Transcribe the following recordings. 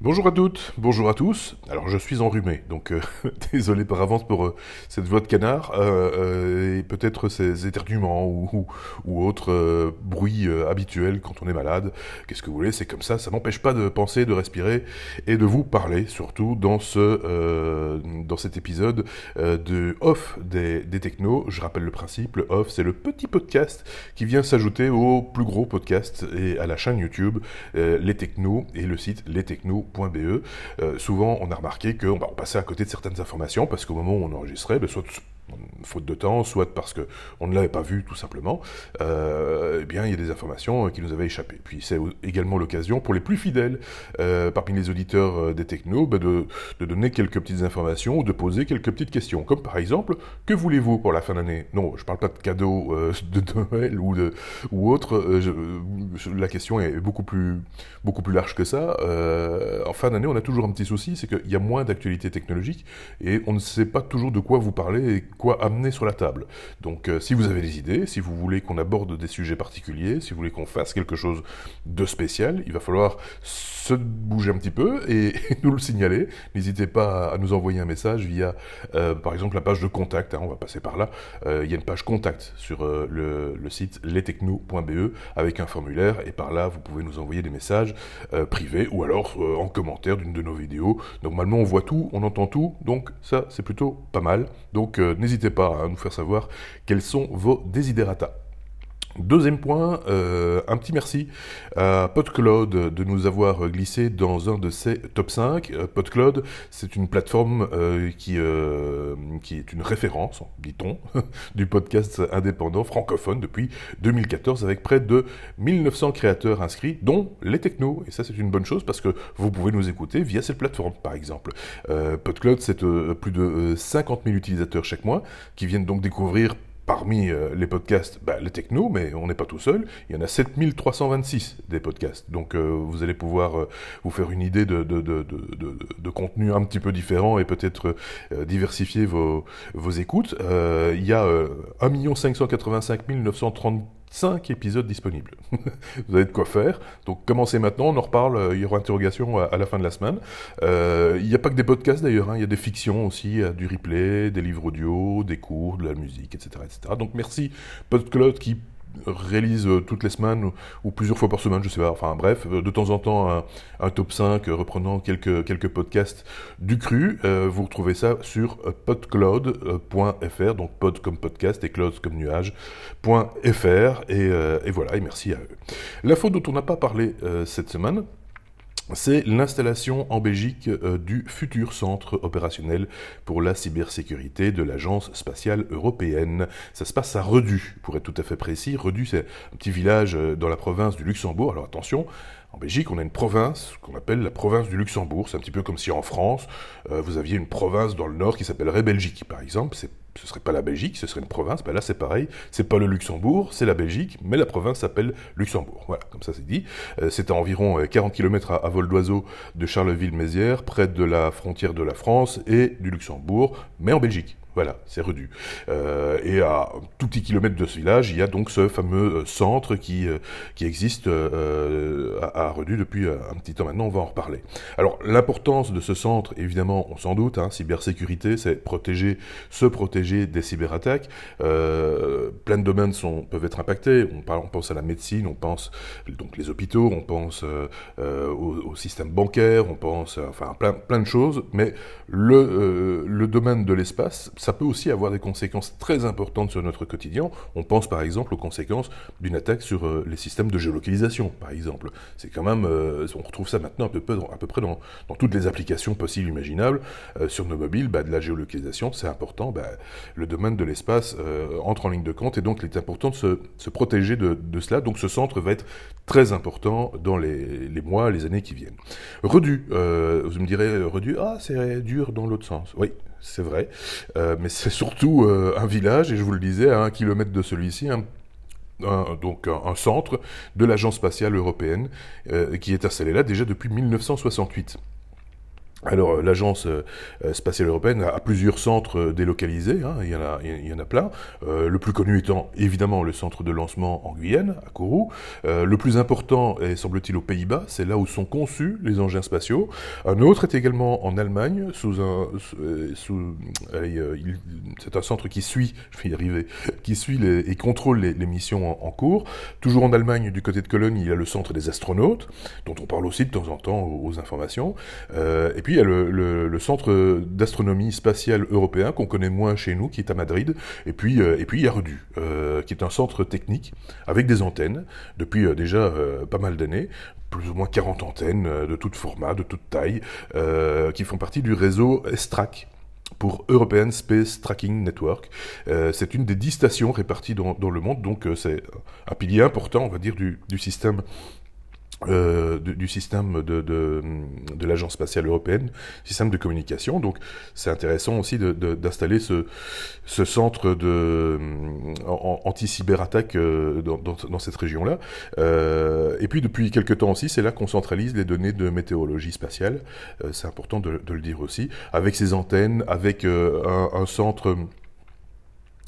Bonjour à toutes, bonjour à tous. Alors je suis enrhumé, donc euh, désolé par avance pour euh, cette voix de canard euh, et peut-être ces éternuements ou, autres bruits habituels quand on est malade. Qu'est-ce que vous voulez, c'est comme ça, ça m'empêche pas de penser, de respirer et de vous parler, surtout dans ce dans cet épisode de Off des, des technos. Je rappelle le principe, Off c'est le petit podcast qui vient s'ajouter au plus gros podcast et à la chaîne YouTube Les Technos et le site Les Technos .be, euh, souvent on a remarqué qu'on bah, passait à côté de certaines informations parce qu'au moment où on enregistrait, ben, soit faute de temps, soit parce qu'on ne l'avait pas vu tout simplement, euh, eh bien il y a des informations euh, qui nous avaient échappé. Puis c'est également l'occasion pour les plus fidèles euh, parmi les auditeurs des technos bah, de, donner quelques petites informations ou de poser quelques petites questions, comme par exemple que voulez-vous pour la fin d'année? Non, je ne parle pas de cadeaux de Noël ou, de, ou autre. la question est beaucoup plus, beaucoup plus large que ça. en fin d'année, on a toujours un petit souci, c'est qu'il y a moins d'actualité technologique et on ne sait pas toujours de quoi vous parler et quoi amener sur la table. Donc euh, si vous avez des idées, si vous voulez qu'on aborde des sujets particuliers, si vous voulez qu'on fasse quelque chose de spécial, il va falloir se bouger un petit peu et, nous le signaler. N'hésitez pas à nous envoyer un message via, euh, par exemple, la page de contact. Hein, on va passer par là. Euh, il y a une page contact sur le, site lestechno.be avec un formulaire et par là, vous pouvez nous envoyer des messages privés ou alors en commentaire d'une de nos vidéos. Normalement, on voit tout, on entend tout, donc ça, c'est plutôt pas mal. Donc n'hésitez pas à nous faire savoir quels sont vos desiderata. Deuxième point, euh, un petit merci à PodCloud de nous avoir glissé dans un de ses top 5. Euh, PodCloud, c'est une plateforme euh, qui, qui est une référence, dit-on, du podcast indépendant francophone depuis 2014 avec près de 1900 créateurs inscrits, dont les technos. Et ça, c'est une bonne chose parce que vous pouvez nous écouter via cette plateforme, par exemple. PodCloud, c'est plus de 50 000 utilisateurs chaque mois qui viennent donc découvrir parmi euh, les podcasts, bah, les techno, mais on n'est pas tout seul. Il y en a 7326 des podcasts. Donc euh, vous allez pouvoir euh, vous faire une idée de, de, de, de, contenu un petit peu différent et peut-être diversifier vos, vos écoutes. il y a 1 585 930 5 épisodes disponibles. vous avez de quoi faire. Donc commencez maintenant, on en reparle, euh, il y aura interrogation à, la fin de la semaine. Euh, il n'y a pas que des podcasts d'ailleurs, hein. il y a des fictions aussi, du replay, des livres audio, des cours, de la musique, etc. etc. Donc merci PodCloud qui réalise euh, toutes les semaines ou, plusieurs fois par semaine, je sais pas. Enfin bref, euh, de temps en temps un, top 5 euh, reprenant quelques, quelques podcasts du cru. vous retrouvez ça sur podcloud.fr, donc pod comme podcast et cloud comme nuage.fr. Et, et voilà, et merci à eux. L'info dont on n'a pas parlé cette semaine, c'est l'installation en Belgique euh, du futur centre opérationnel pour la cybersécurité de l'Agence spatiale européenne. Ça se passe à Redu, pour être tout à fait précis. Redu, c'est un petit village euh, dans la province du Luxembourg. Alors attention, en Belgique, on a une province qu'on appelle la province du Luxembourg. C'est un petit peu comme si en France, euh, vous aviez une province dans le nord qui s'appellerait Belgique, par exemple. Ce serait pas la Belgique, ce serait une province. Ben là, c'est pareil. C'est pas le Luxembourg, c'est la Belgique, mais la province s'appelle Luxembourg. Voilà, comme ça c'est dit. Euh, c'est à environ 40 euh, km à, vol d'oiseau de Charleville-Mézières, près de la frontière de la France et du Luxembourg, mais en Belgique. Voilà, c'est Redu. Euh, et à un tout petit kilomètre de ce village, il y a donc ce fameux euh, centre qui, euh, qui existe à, Redu depuis un petit temps maintenant, on va en reparler. Alors l'importance de ce centre, évidemment, on s'en doute, hein, cybersécurité, c'est protéger, se protéger des cyberattaques. plein de domaines sont, peuvent être impactés, on, parle, on pense à la médecine, on pense donc les hôpitaux, on pense au, au, système bancaire, on pense enfin plein, plein de choses, mais le, le domaine de l'espace, ça peut aussi avoir des conséquences très importantes sur notre quotidien. On pense par exemple aux conséquences d'une attaque sur euh, les systèmes de géolocalisation, par exemple. C'est quand même, euh, on retrouve ça maintenant à peu, près, dans, toutes les applications possibles, imaginables. Euh, sur nos mobiles, bah, de la géolocalisation, c'est important. Bah, le domaine de l'espace entre en ligne de compte et donc il est important de se, protéger de, cela. Donc ce centre va être très important dans les, les mois, les années qui viennent. Redu, vous me direz, Redu, ah c'est dur dans l'autre sens. Oui, c'est vrai, euh, mais c'est surtout euh, un village, et je vous le disais, à un kilomètre de celui-ci, donc un, centre de l'Agence spatiale européenne euh, qui est installé là déjà depuis 1968. Alors, euh, l'agence euh, euh, spatiale européenne a, plusieurs centres délocalisés, hein, il, y en a, il y en a plein. le plus connu étant évidemment le centre de lancement en Guyane, à Kourou. le plus important est, semble-t-il, aux Pays-Bas, c'est là où sont conçus les engins spatiaux. Un autre est également en Allemagne, sous un, sous, c'est un centre qui suit, je vais y arriver, qui suit les, et contrôle les, missions en, cours. Toujours en Allemagne, du côté de Cologne, il y a le centre des astronautes, dont on parle aussi de temps en temps aux, informations. Il y a le, centre d'astronomie spatiale européen qu'on connaît moins chez nous, qui est à Madrid. Et puis, euh, et puis il y a Redu, euh, qui est un centre technique avec des antennes depuis euh, déjà pas mal d'années plus ou moins 40 antennes de tout format, de toute taille, qui font partie du réseau ESTRAC, pour European Space Tracking Network. c'est une des dix stations réparties dans, le monde, donc c'est un pilier important, on va dire, du, du système euh, du, système de, de, l'Agence spatiale européenne, système de communication. Donc c'est intéressant aussi d'installer ce, ce centre de anti-cyberattaque euh, dans, dans, cette région-là. Euh, et puis depuis quelques temps aussi, c'est là qu'on centralise les données de météorologie spatiale. Euh, c'est important de, le dire aussi, avec ces antennes, avec euh, un centre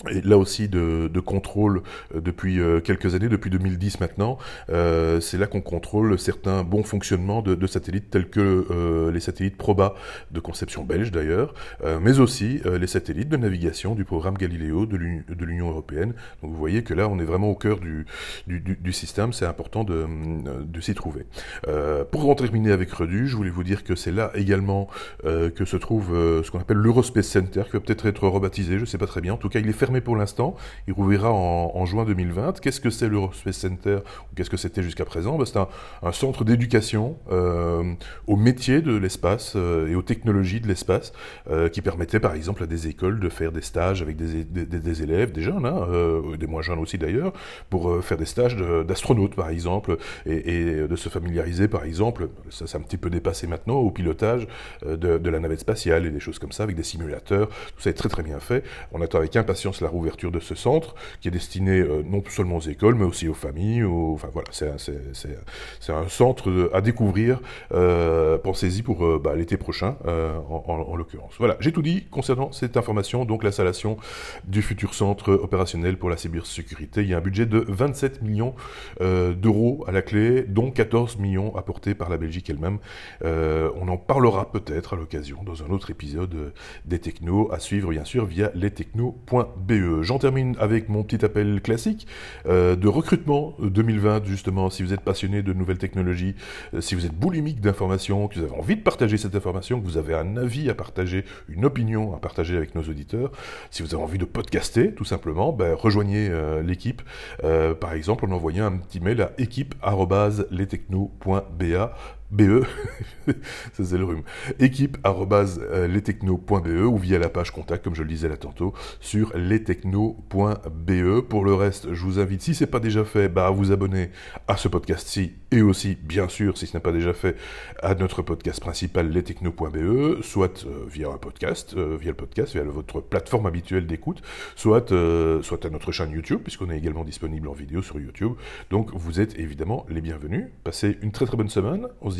et là aussi de, de contrôle euh, depuis euh, quelques années, depuis 2010 maintenant, euh, c'est là qu'on contrôle certains bons fonctionnements de, de satellites tels que euh, les satellites Proba de conception belge d'ailleurs, euh, mais aussi les satellites de navigation du programme Galileo de l'Union européenne. Donc vous voyez que là on est vraiment au cœur du, du, du système, c'est important de, de s'y trouver. pour en terminer avec Redu, je voulais vous dire que c'est là également que se trouve ce qu'on appelle l'Eurospace Center, qui va peut-être être rebaptisé, je ne sais pas très bien, en tout cas il est fermé mais pour l'instant. Il rouvrira en, juin 2020. Qu'est-ce que c'est l'Eurospace Center ou qu'est-ce que c'était jusqu'à présent? Ben, C'est un, centre d'éducation euh, aux métiers de l'espace euh, et aux technologies de l'espace euh, qui permettait par exemple à des écoles de faire des stages avec des, élèves, des jeunes, hein, des moins jeunes aussi d'ailleurs, pour faire des stages d'astronautes par exemple et, de se familiariser par exemple, ça c'est un petit peu dépassé maintenant, au pilotage de, la navette spatiale et des choses comme ça avec des simulateurs. Tout ça est très très bien fait. On attend avec impatience la rouverture de ce centre, qui est destiné euh, non seulement aux écoles, mais aussi aux familles. Enfin voilà, c'est un, centre à découvrir. Euh, Pensez-y pour euh, bah, l'été prochain, euh, en, en, l'occurrence. Voilà, j'ai tout dit concernant cette information, donc l'installation du futur centre opérationnel pour la cybersécurité. Il y a un budget de 27 millions d'euros à la clé, dont 14 millions apportés par la Belgique elle-même. on en parlera peut-être à l'occasion dans un autre épisode des technos, à suivre bien sûr via lestechnos.be. J'en termine avec mon petit appel classique euh, de recrutement 2020, justement, si vous êtes passionné de nouvelles technologies, euh, si vous êtes boulimique d'informations, que vous avez envie de partager cette information, que vous avez un avis à partager, une opinion à partager avec nos auditeurs, si vous avez envie de podcaster, tout simplement, ben, rejoignez euh, l'équipe, par exemple en envoyant un petit mail à équipe.lestechno.ba BE, ça c'est le rhume, équipe euh, ou via la page contact, comme je le disais là tantôt, sur lestechno.be. Pour le reste, je vous invite, si ce n'est pas déjà fait, bah, à vous abonner à ce podcast-ci et aussi, bien sûr, si ce n'est pas déjà fait, à notre podcast principal, lestechno.be, soit euh, via un podcast, euh, via le podcast, via votre plateforme habituelle d'écoute, soit, soit à notre chaîne YouTube, puisqu'on est également disponible en vidéo sur YouTube. Donc vous êtes évidemment les bienvenus. Passez une très très bonne semaine. On se